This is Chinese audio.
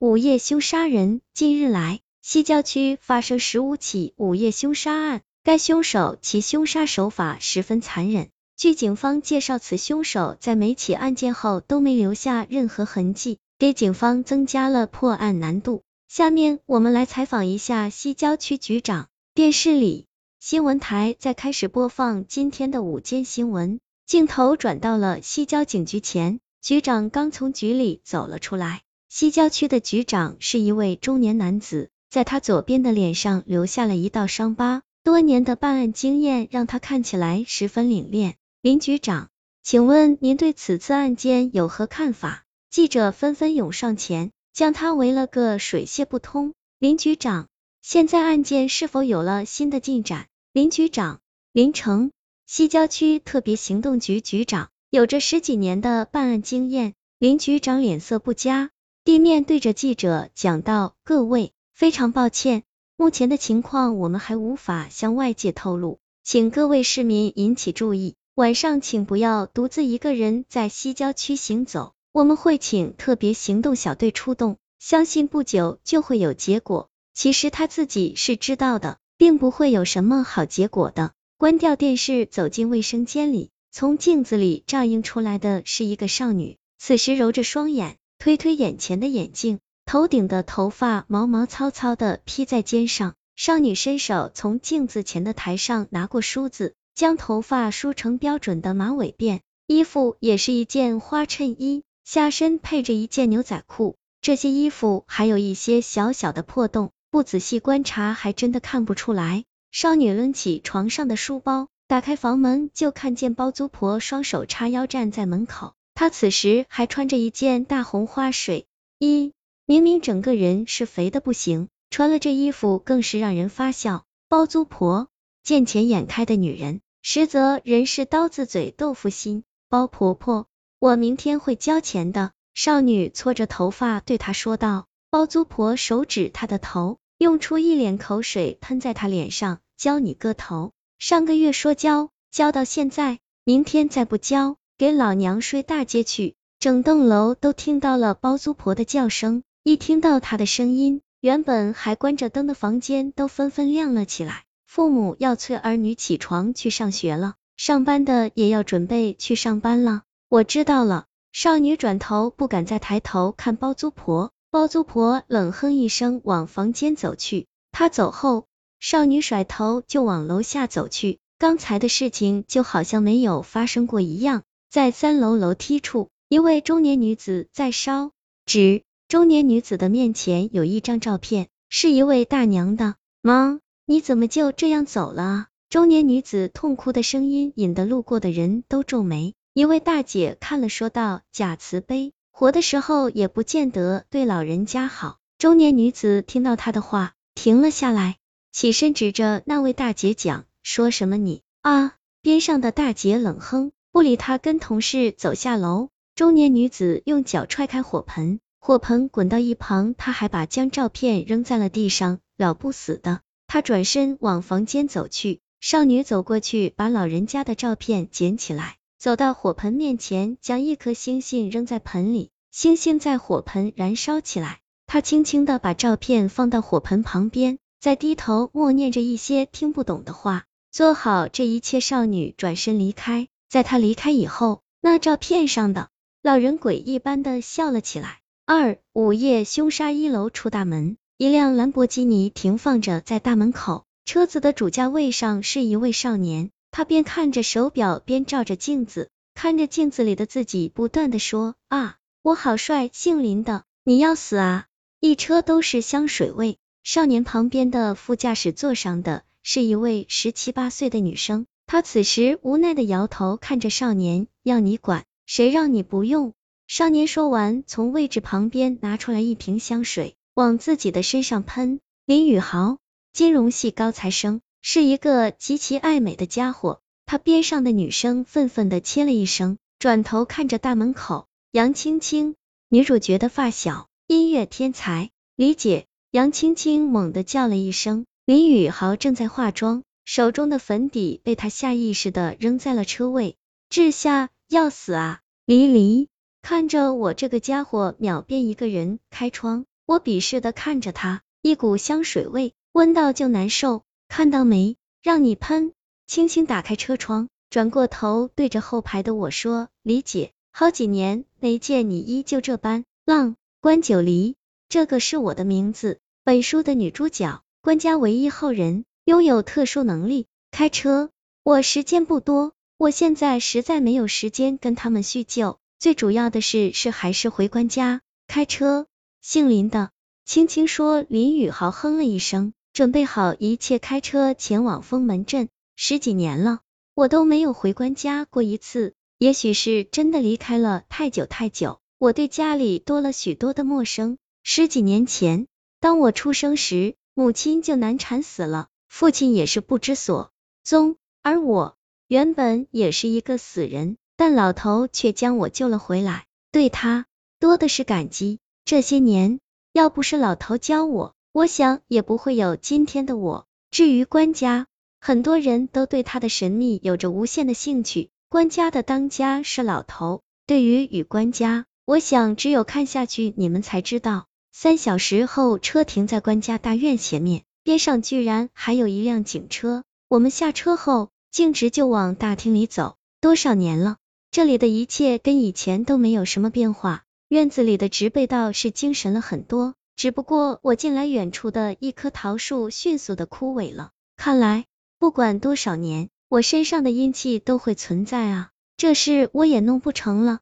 午夜凶杀人。近日来，西郊区发生十五起午夜凶杀案，该凶手其凶杀手法十分残忍。据警方介绍，此凶手在每起案件后都没留下任何痕迹，给警方增加了破案难度。下面我们来采访一下西郊区局长。电视里，新闻台在开始播放今天的午间新闻，镜头转到了西郊警局前，局长刚从局里走了出来。西郊区的局长是一位中年男子，在他左边的脸上留下了一道伤疤，多年的办案经验让他看起来十分凛冽。林局长，请问您对此次案件有何看法？记者纷纷涌上前，将他围了个水泄不通。林局长，现在案件是否有了新的进展？林局长，林成，西郊区特别行动局局长，有着十几年的办案经验。林局长脸色不佳。地面对着记者讲道：“各位，非常抱歉，目前的情况我们还无法向外界透露，请各位市民引起注意，晚上请不要独自一个人在西郊区行走，我们会请特别行动小队出动，相信不久就会有结果。”其实他自己是知道的，并不会有什么好结果的。关掉电视，走进卫生间里，从镜子里照映出来的是一个少女，此时揉着双眼。推推眼前的眼镜，头顶的头发毛毛糙糙的披在肩上。少女伸手从镜子前的台上拿过梳子，将头发梳成标准的马尾辫。衣服也是一件花衬衣，下身配着一件牛仔裤。这些衣服还有一些小小的破洞，不仔细观察还真的看不出来。少女抡起床上的书包，打开房门，就看见包租婆双手叉腰站在门口。他此时还穿着一件大红花水衣，明明整个人是肥的不行，穿了这衣服更是让人发笑。包租婆，见钱眼开的女人，实则人是刀子嘴豆腐心。包婆婆，我明天会交钱的。少女搓着头发对他说道。包租婆手指她的头，用出一脸口水喷在她脸上，教你个头。上个月说交，交到现在，明天再不交。给老娘睡大街去！整栋楼都听到了包租婆的叫声，一听到她的声音，原本还关着灯的房间都纷纷亮了起来。父母要催儿女起床去上学了，上班的也要准备去上班了。我知道了。少女转头不敢再抬头看包租婆，包租婆冷哼一声往房间走去。她走后，少女甩头就往楼下走去，刚才的事情就好像没有发生过一样。在三楼楼梯处，一位中年女子在烧纸。中年女子的面前有一张照片，是一位大娘的。妈，你怎么就这样走了？中年女子痛哭的声音引得路过的人都皱眉。一位大姐看了说道：“假慈悲，活的时候也不见得对老人家好。”中年女子听到她的话，停了下来，起身指着那位大姐讲：“说什么你啊？”边上的大姐冷哼。不理他，跟同事走下楼。中年女子用脚踹开火盆，火盆滚到一旁，她还把将照片扔在了地上，了不死的。她转身往房间走去，少女走过去，把老人家的照片捡起来，走到火盆面前，将一颗星星扔在盆里，星星在火盆燃烧起来。她轻轻的把照片放到火盆旁边，再低头默念着一些听不懂的话。做好这一切，少女转身离开。在他离开以后，那照片上的老人鬼一般的笑了起来。二午夜凶杀一楼出大门，一辆兰博基尼停放着在大门口，车子的主驾位上是一位少年，他边看着手表边照着镜子，看着镜子里的自己，不断的说啊，我好帅，姓林的，你要死啊！一车都是香水味。少年旁边的副驾驶座上的是一位十七八岁的女生。他此时无奈的摇头，看着少年，要你管，谁让你不用？少年说完，从位置旁边拿出来一瓶香水，往自己的身上喷。林宇豪，金融系高材生，是一个极其爱美的家伙。他边上的女生愤愤的切了一声，转头看着大门口，杨青青，女主角的发小，音乐天才，李姐。杨青青猛地叫了一声，林宇豪正在化妆。手中的粉底被他下意识的扔在了车位，治夏要死啊！离离，看着我这个家伙秒变一个人，开窗，我鄙视的看着他，一股香水味，闻到就难受，看到没？让你喷。轻轻打开车窗，转过头对着后排的我说：“李姐，好几年没见你依旧这般浪。”关九黎，这个是我的名字。本书的女主角，关家唯一后人，拥有特殊能力，开车。我时间不多，我现在实在没有时间跟他们叙旧。最主要的是，是还是回关家。开车，姓林的，轻轻说。林宇豪哼了一声，准备好一切，开车前往封门镇。十几年了，我都没有回关家过一次。也许是真的离开了太久太久，我对家里多了许多的陌生。十几年前，当我出生时，母亲就难产死了，父亲也是不知所踪。而我原本也是一个死人，但老头却将我救了回来，对他多的是感激。这些年，要不是老头教我，我想也不会有今天的我。至于官家，很多人都对他的神秘有着无限的兴趣。官家的当家是老头，对于与官家，我想只有看下去你们才知道。三小时后，车停在官家大院前面，边上居然还有一辆警车。我们下车后，径直就往大厅里走。多少年了，这里的一切跟以前都没有什么变化。院子里的植被倒是精神了很多，只不过我进来，远处的一棵桃树迅速的枯萎了。看来。不管多少年，我身上的阴气都会存在啊！这事我也弄不成了。